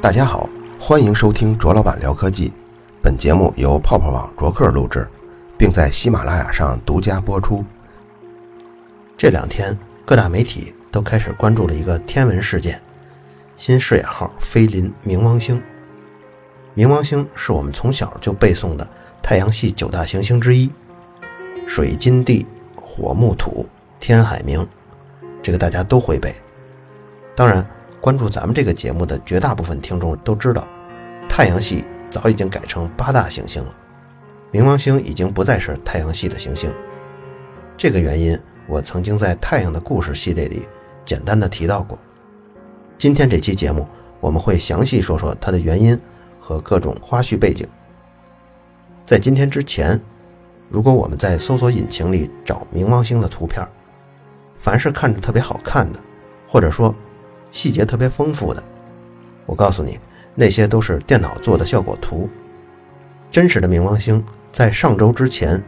大家好，欢迎收听卓老板聊科技。本节目由泡泡网卓克录制，并在喜马拉雅上独家播出。这两天，各大媒体都开始关注了一个天文事件——新视野号飞临冥王星。冥王星是我们从小就背诵的太阳系九大行星之一，水金地火木土天海冥，这个大家都会背。当然，关注咱们这个节目的绝大部分听众都知道，太阳系早已经改成八大行星了，冥王星已经不再是太阳系的行星。这个原因，我曾经在《太阳的故事》系列里简单的提到过。今天这期节目，我们会详细说说它的原因。和各种花絮背景。在今天之前，如果我们在搜索引擎里找冥王星的图片，凡是看着特别好看的，或者说细节特别丰富的，我告诉你，那些都是电脑做的效果图。真实的冥王星在上周之前，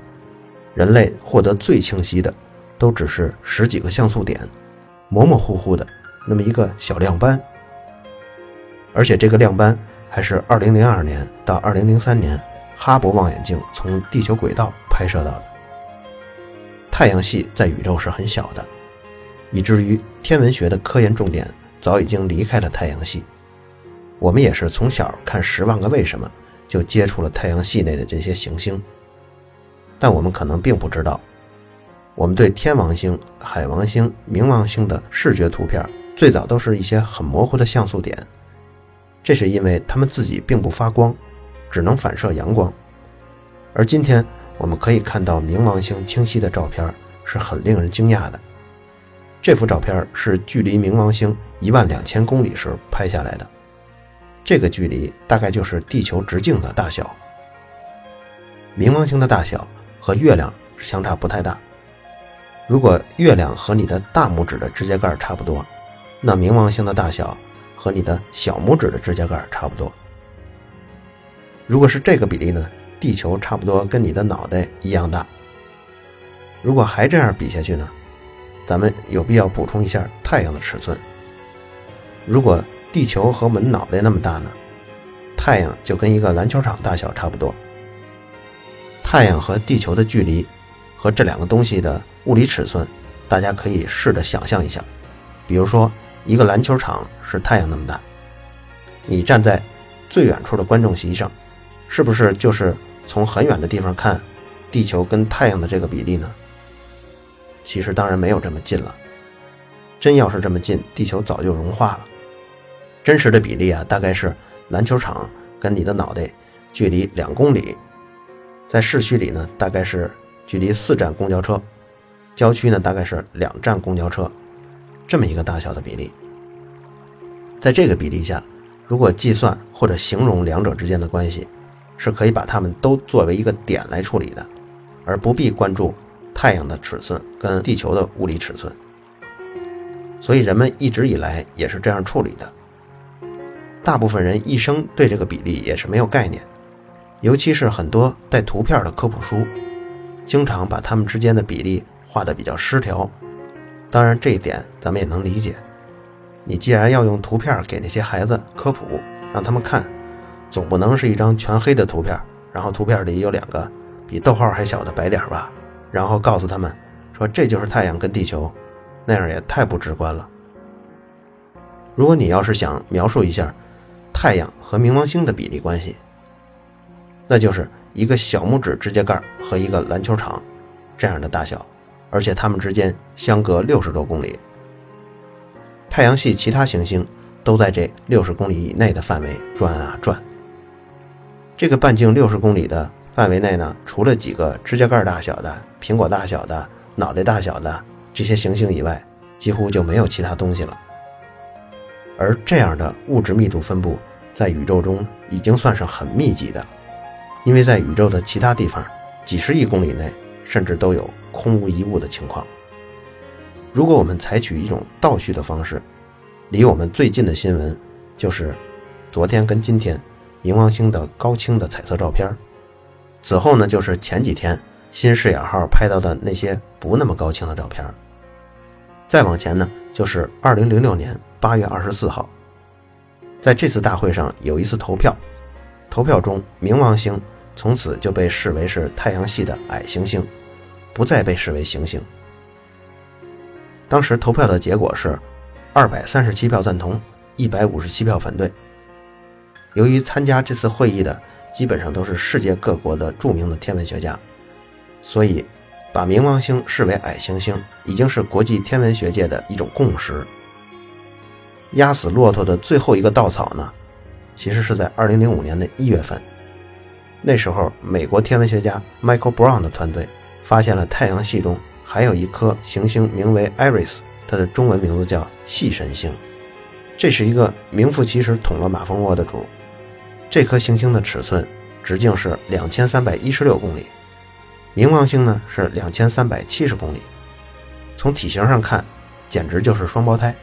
人类获得最清晰的，都只是十几个像素点，模模糊糊的那么一个小亮斑，而且这个亮斑。还是2002年到2003年，哈勃望远镜从地球轨道拍摄到的。太阳系在宇宙是很小的，以至于天文学的科研重点早已经离开了太阳系。我们也是从小看《十万个为什么》就接触了太阳系内的这些行星，但我们可能并不知道，我们对天王星、海王星、冥王星的视觉图片，最早都是一些很模糊的像素点。这是因为它们自己并不发光，只能反射阳光。而今天我们可以看到冥王星清晰的照片，是很令人惊讶的。这幅照片是距离冥王星一万两千公里时拍下来的，这个距离大概就是地球直径的大小。冥王星的大小和月亮相差不太大。如果月亮和你的大拇指的指甲盖差不多，那冥王星的大小。和你的小拇指的指甲盖差不多。如果是这个比例呢？地球差不多跟你的脑袋一样大。如果还这样比下去呢？咱们有必要补充一下太阳的尺寸。如果地球和我们脑袋那么大呢？太阳就跟一个篮球场大小差不多。太阳和地球的距离和这两个东西的物理尺寸，大家可以试着想象一下。比如说。一个篮球场是太阳那么大，你站在最远处的观众席上，是不是就是从很远的地方看地球跟太阳的这个比例呢？其实当然没有这么近了，真要是这么近，地球早就融化了。真实的比例啊，大概是篮球场跟你的脑袋距离两公里，在市区里呢，大概是距离四站公交车，郊区呢大概是两站公交车。这么一个大小的比例，在这个比例下，如果计算或者形容两者之间的关系，是可以把它们都作为一个点来处理的，而不必关注太阳的尺寸跟地球的物理尺寸。所以人们一直以来也是这样处理的。大部分人一生对这个比例也是没有概念，尤其是很多带图片的科普书，经常把它们之间的比例画得比较失调。当然，这一点咱们也能理解。你既然要用图片给那些孩子科普，让他们看，总不能是一张全黑的图片，然后图片里有两个比逗号还小的白点吧？然后告诉他们说这就是太阳跟地球，那样也太不直观了。如果你要是想描述一下太阳和冥王星的比例关系，那就是一个小拇指指甲盖和一个篮球场这样的大小。而且它们之间相隔六十多公里，太阳系其他行星都在这六十公里以内的范围转啊转。这个半径六十公里的范围内呢，除了几个指甲盖大小的、苹果大小的、脑袋大小的这些行星以外，几乎就没有其他东西了。而这样的物质密度分布，在宇宙中已经算是很密集的，因为在宇宙的其他地方，几十亿公里内甚至都有。空无一物的情况。如果我们采取一种倒叙的方式，离我们最近的新闻就是昨天跟今天冥王星的高清的彩色照片，此后呢就是前几天新视野号拍到的那些不那么高清的照片。再往前呢，就是二零零六年八月二十四号，在这次大会上有一次投票，投票中冥王星从此就被视为是太阳系的矮行星，不再被视为行星。当时投票的结果是二百三十七票赞同，一百五十七票反对。由于参加这次会议的基本上都是世界各国的著名的天文学家，所以把冥王星视为矮行星已经是国际天文学界的一种共识。压死骆驼的最后一个稻草呢，其实是在二零零五年的一月份，那时候美国天文学家 Michael Brown 的团队发现了太阳系中。还有一颗行星名为 Iris，它的中文名字叫系神星。这是一个名副其实捅了马蜂窝的主。这颗行星的尺寸直径是两千三百一十六公里，冥王星呢是两千三百七十公里。从体型上看，简直就是双胞胎。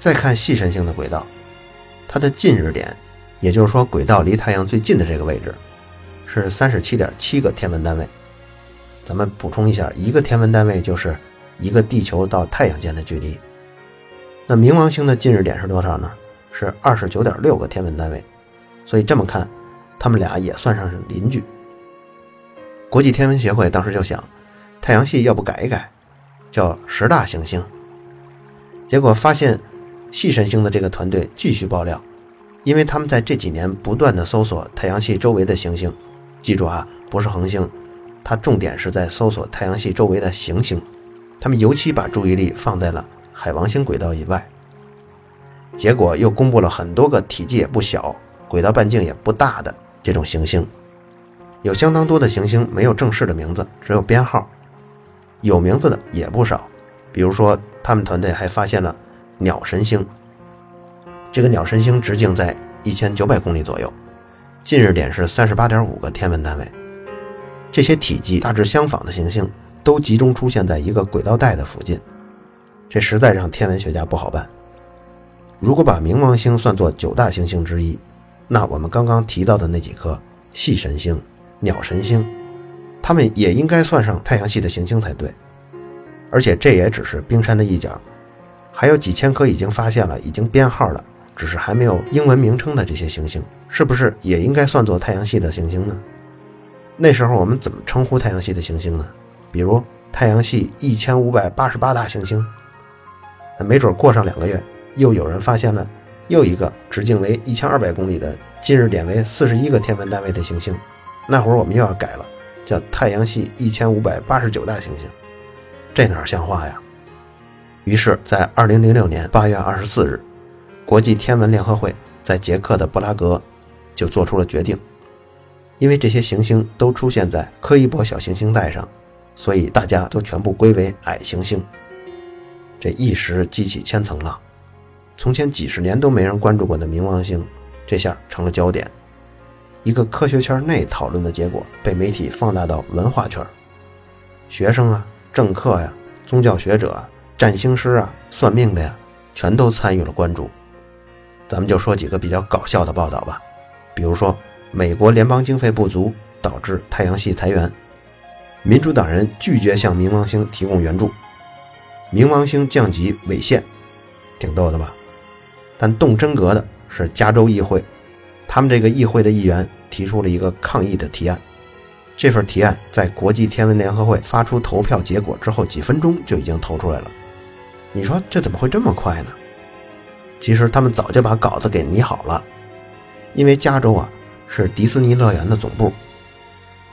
再看细神星的轨道，它的近日点，也就是说轨道离太阳最近的这个位置，是三十七点七个天文单位。咱们补充一下，一个天文单位就是一个地球到太阳间的距离。那冥王星的近日点是多少呢？是二十九点六个天文单位。所以这么看，他们俩也算上是邻居。国际天文协会当时就想，太阳系要不改一改，叫十大行星。结果发现，系神星的这个团队继续爆料，因为他们在这几年不断的搜索太阳系周围的行星，记住啊，不是恒星。它重点是在搜索太阳系周围的行星，他们尤其把注意力放在了海王星轨道以外。结果又公布了很多个体积也不小、轨道半径也不大的这种行星，有相当多的行星没有正式的名字，只有编号；有名字的也不少，比如说他们团队还发现了鸟神星。这个鸟神星直径在一千九百公里左右，近日点是三十八点五个天文单位。这些体积大致相仿的行星都集中出现在一个轨道带的附近，这实在让天文学家不好办。如果把冥王星算作九大行星之一，那我们刚刚提到的那几颗系神星、鸟神星，它们也应该算上太阳系的行星才对。而且这也只是冰山的一角，还有几千颗已经发现了、已经编号了，只是还没有英文名称的这些行星，是不是也应该算作太阳系的行星呢？那时候我们怎么称呼太阳系的行星呢？比如太阳系一千五百八十八大行星，没准过上两个月，又有人发现了又一个直径为一千二百公里的、近日点为四十一个天文单位的行星，那会儿我们又要改了，叫太阳系一千五百八十九大行星，这哪像话呀？于是，在二零零六年八月二十四日，国际天文联合会在捷克的布拉格就做出了决定。因为这些行星都出现在柯伊伯小行星带上，所以大家都全部归为矮行星。这一时激起千层浪，从前几十年都没人关注过的冥王星，这下成了焦点。一个科学圈内讨论的结果被媒体放大到文化圈，学生啊、政客呀、宗教学者、占星师啊、算命的呀，全都参与了关注。咱们就说几个比较搞笑的报道吧，比如说。美国联邦经费不足导致太阳系裁员，民主党人拒绝向冥王星提供援助，冥王星降级违宪，挺逗的吧？但动真格的是加州议会，他们这个议会的议员提出了一个抗议的提案，这份提案在国际天文联合会发出投票结果之后几分钟就已经投出来了。你说这怎么会这么快呢？其实他们早就把稿子给拟好了，因为加州啊。是迪士尼乐园的总部。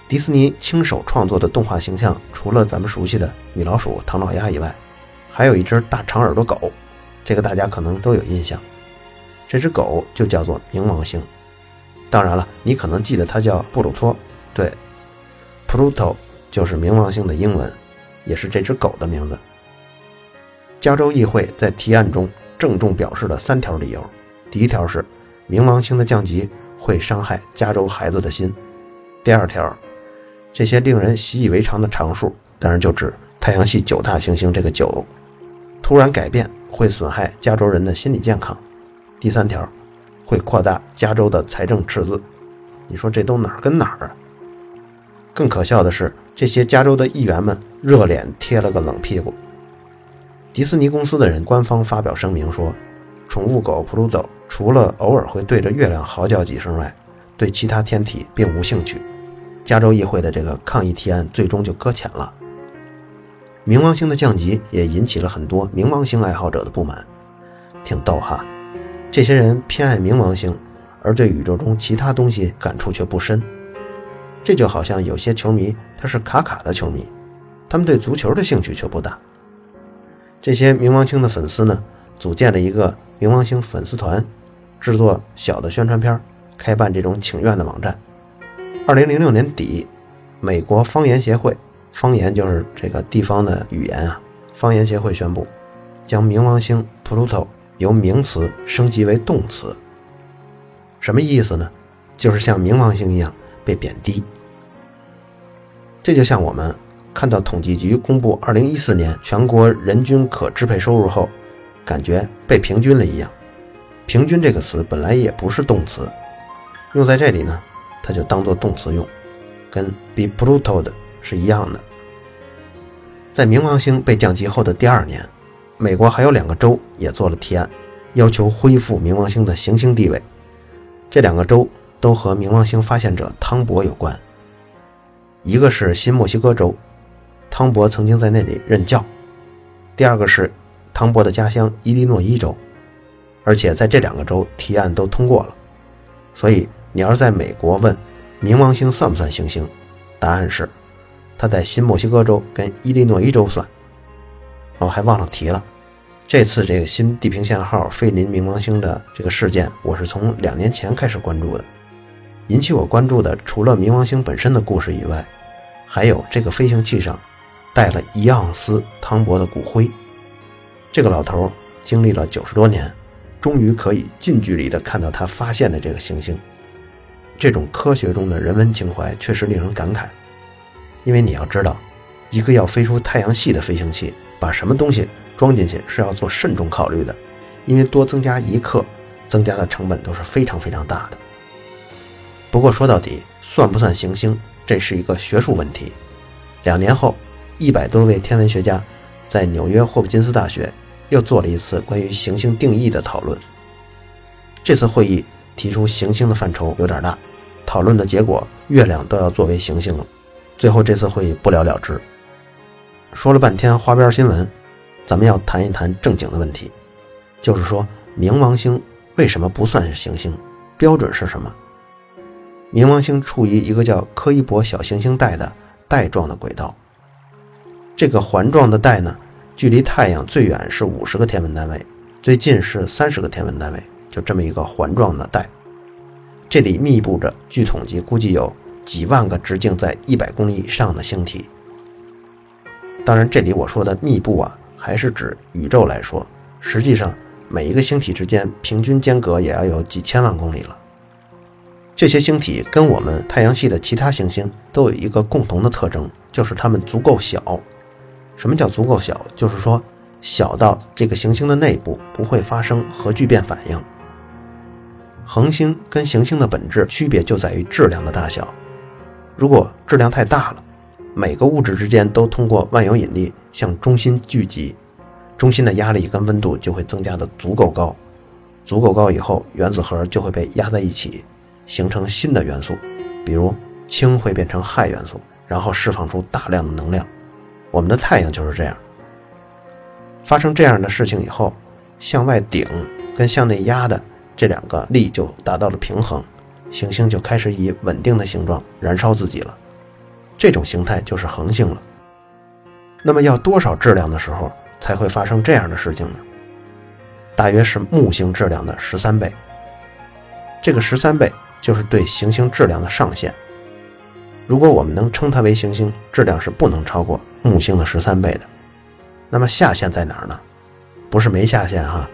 迪士尼亲手创作的动画形象，除了咱们熟悉的米老鼠、唐老鸭以外，还有一只大长耳朵狗，这个大家可能都有印象。这只狗就叫做冥王星。当然了，你可能记得它叫布鲁托，对，Pluto 就是冥王星的英文，也是这只狗的名字。加州议会在提案中郑重表示了三条理由：第一条是冥王星的降级。会伤害加州孩子的心。第二条，这些令人习以为常的常数，当然就指太阳系九大行星这个九，突然改变会损害加州人的心理健康。第三条，会扩大加州的财政赤字。你说这都哪儿跟哪儿啊？更可笑的是，这些加州的议员们热脸贴了个冷屁股。迪士尼公司的人官方发表声明说，宠物狗 Pluto 除了偶尔会对着月亮嚎叫几声外，对其他天体并无兴趣。加州议会的这个抗议提案最终就搁浅了。冥王星的降级也引起了很多冥王星爱好者的不满，挺逗哈。这些人偏爱冥王星，而对宇宙中其他东西感触却不深。这就好像有些球迷他是卡卡的球迷，他们对足球的兴趣却不大。这些冥王星的粉丝呢，组建了一个冥王星粉丝团，制作小的宣传片，开办这种请愿的网站。二零零六年底，美国方言协会（方言就是这个地方的语言啊）方言协会宣布，将冥王星 Pluto 由名词升级为动词。什么意思呢？就是像冥王星一样被贬低。这就像我们。看到统计局公布2014年全国人均可支配收入后，感觉被平均了一样。平均这个词本来也不是动词，用在这里呢，它就当做动词用，跟 be Pluto 的是一样的。在冥王星被降级后的第二年，美国还有两个州也做了提案，要求恢复冥王星的行星地位。这两个州都和冥王星发现者汤博有关，一个是新墨西哥州。汤博曾经在那里任教。第二个是汤博的家乡伊利诺伊州，而且在这两个州提案都通过了。所以你要是在美国问冥王星算不算行星，答案是它在新墨西哥州跟伊利诺伊州算。哦，还忘了提了，这次这个新地平线号飞临冥王星的这个事件，我是从两年前开始关注的。引起我关注的除了冥王星本身的故事以外，还有这个飞行器上。带了一盎司汤博的骨灰，这个老头经历了九十多年，终于可以近距离的看到他发现的这个行星。这种科学中的人文情怀确实令人感慨，因为你要知道，一个要飞出太阳系的飞行器，把什么东西装进去是要做慎重考虑的，因为多增加一克，增加的成本都是非常非常大的。不过说到底，算不算行星，这是一个学术问题。两年后。一百多位天文学家在纽约霍普金斯大学又做了一次关于行星定义的讨论。这次会议提出行星的范畴有点大，讨论的结果月亮都要作为行星了。最后这次会议不了了之。说了半天花边新闻，咱们要谈一谈正经的问题，就是说冥王星为什么不算是行星？标准是什么？冥王星处于一个叫柯伊伯小行星带的带状的轨道。这个环状的带呢，距离太阳最远是五十个天文单位，最近是三十个天文单位，就这么一个环状的带。这里密布着，据统计估计有几万个直径在一百公里以上的星体。当然，这里我说的密布啊，还是指宇宙来说，实际上每一个星体之间平均间隔也要有几千万公里了。这些星体跟我们太阳系的其他行星都有一个共同的特征，就是它们足够小。什么叫足够小？就是说，小到这个行星的内部不会发生核聚变反应。恒星跟行星的本质区别就在于质量的大小。如果质量太大了，每个物质之间都通过万有引力向中心聚集，中心的压力跟温度就会增加的足够高。足够高以后，原子核就会被压在一起，形成新的元素，比如氢会变成氦元素，然后释放出大量的能量。我们的太阳就是这样，发生这样的事情以后，向外顶跟向内压的这两个力就达到了平衡，行星就开始以稳定的形状燃烧自己了。这种形态就是恒星了。那么要多少质量的时候才会发生这样的事情呢？大约是木星质量的十三倍。这个十三倍就是对行星质量的上限。如果我们能称它为行星，质量是不能超过木星的十三倍的。那么下限在哪儿呢？不是没下限哈。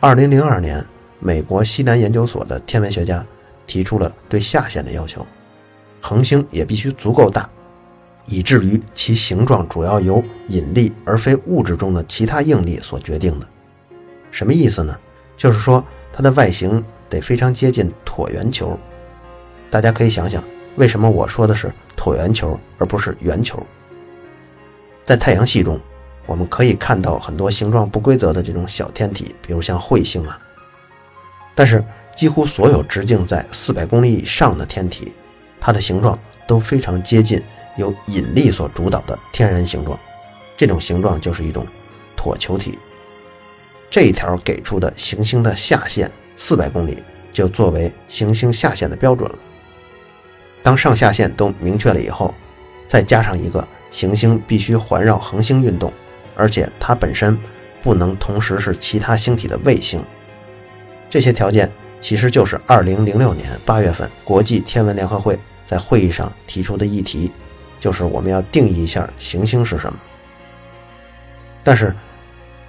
二零零二年，美国西南研究所的天文学家提出了对下限的要求：恒星也必须足够大，以至于其形状主要由引力而非物质中的其他应力所决定的。什么意思呢？就是说它的外形得非常接近椭圆球。大家可以想想。为什么我说的是椭圆球而不是圆球？在太阳系中，我们可以看到很多形状不规则的这种小天体，比如像彗星啊。但是，几乎所有直径在四百公里以上的天体，它的形状都非常接近由引力所主导的天然形状。这种形状就是一种椭球体。这一条给出的行星的下限四百公里，就作为行星下限的标准了。当上下限都明确了以后，再加上一个行星必须环绕恒星运动，而且它本身不能同时是其他星体的卫星。这些条件其实就是2006年8月份国际天文联合会在会议上提出的议题，就是我们要定义一下行星是什么。但是，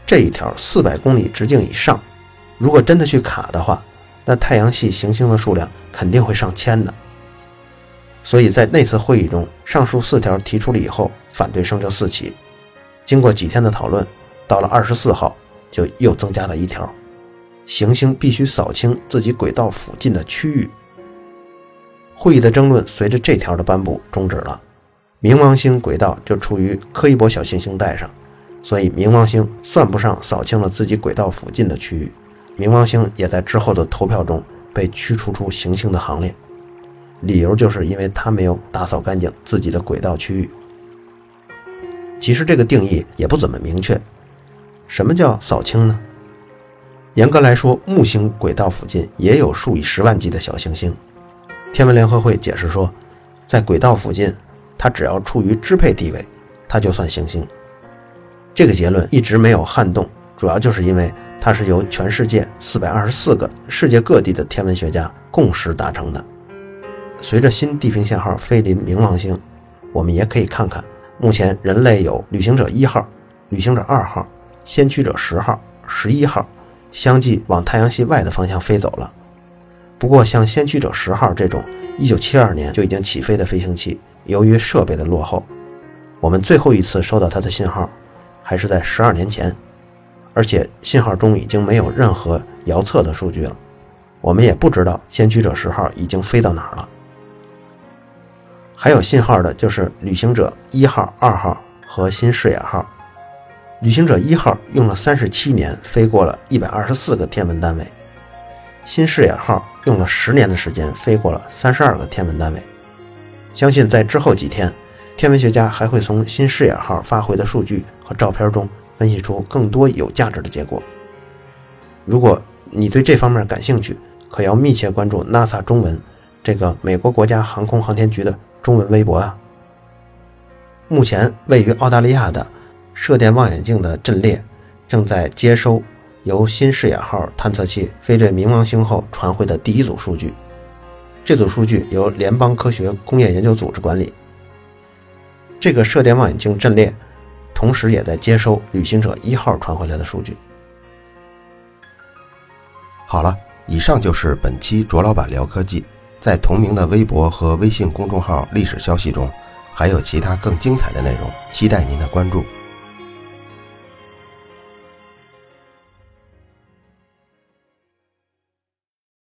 这一条四百公里直径以上，如果真的去卡的话，那太阳系行星的数量肯定会上千的。所以在那次会议中，上述四条提出了以后，反对声就四起。经过几天的讨论，到了二十四号，就又增加了一条：行星必须扫清自己轨道附近的区域。会议的争论随着这条的颁布终止了，冥王星轨道就处于柯伊伯小行星带上。所以，冥王星算不上扫清了自己轨道附近的区域，冥王星也在之后的投票中被驱逐出行星的行列，理由就是因为它没有打扫干净自己的轨道区域。其实这个定义也不怎么明确，什么叫扫清呢？严格来说，木星轨道附近也有数以十万计的小行星。天文联合会解释说，在轨道附近，它只要处于支配地位，它就算行星。这个结论一直没有撼动，主要就是因为它是由全世界四百二十四个世界各地的天文学家共识达成的。随着新地平线号飞临冥王星，我们也可以看看，目前人类有旅行者一号、旅行者二号、先驱者十号、十一号，相继往太阳系外的方向飞走了。不过，像先驱者十号这种一九七二年就已经起飞的飞行器，由于设备的落后，我们最后一次收到它的信号。还是在十二年前，而且信号中已经没有任何遥测的数据了。我们也不知道先驱者十号已经飞到哪儿了。还有信号的就是旅行者一号、二号和新视野号。旅行者一号用了三十七年，飞过了一百二十四个天文单位；新视野号用了十年的时间，飞过了三十二个天文单位。相信在之后几天。天文学家还会从新视野号发回的数据和照片中分析出更多有价值的结果。如果你对这方面感兴趣，可要密切关注 NASA 中文这个美国国家航空航天局的中文微博啊。目前位于澳大利亚的射电望远镜的阵列正在接收由新视野号探测器飞掠冥王星后传回的第一组数据。这组数据由联邦科学工业研究组织管理。这个射电望远镜阵列，同时也在接收旅行者一号传回来的数据。好了，以上就是本期卓老板聊科技。在同名的微博和微信公众号历史消息中，还有其他更精彩的内容，期待您的关注。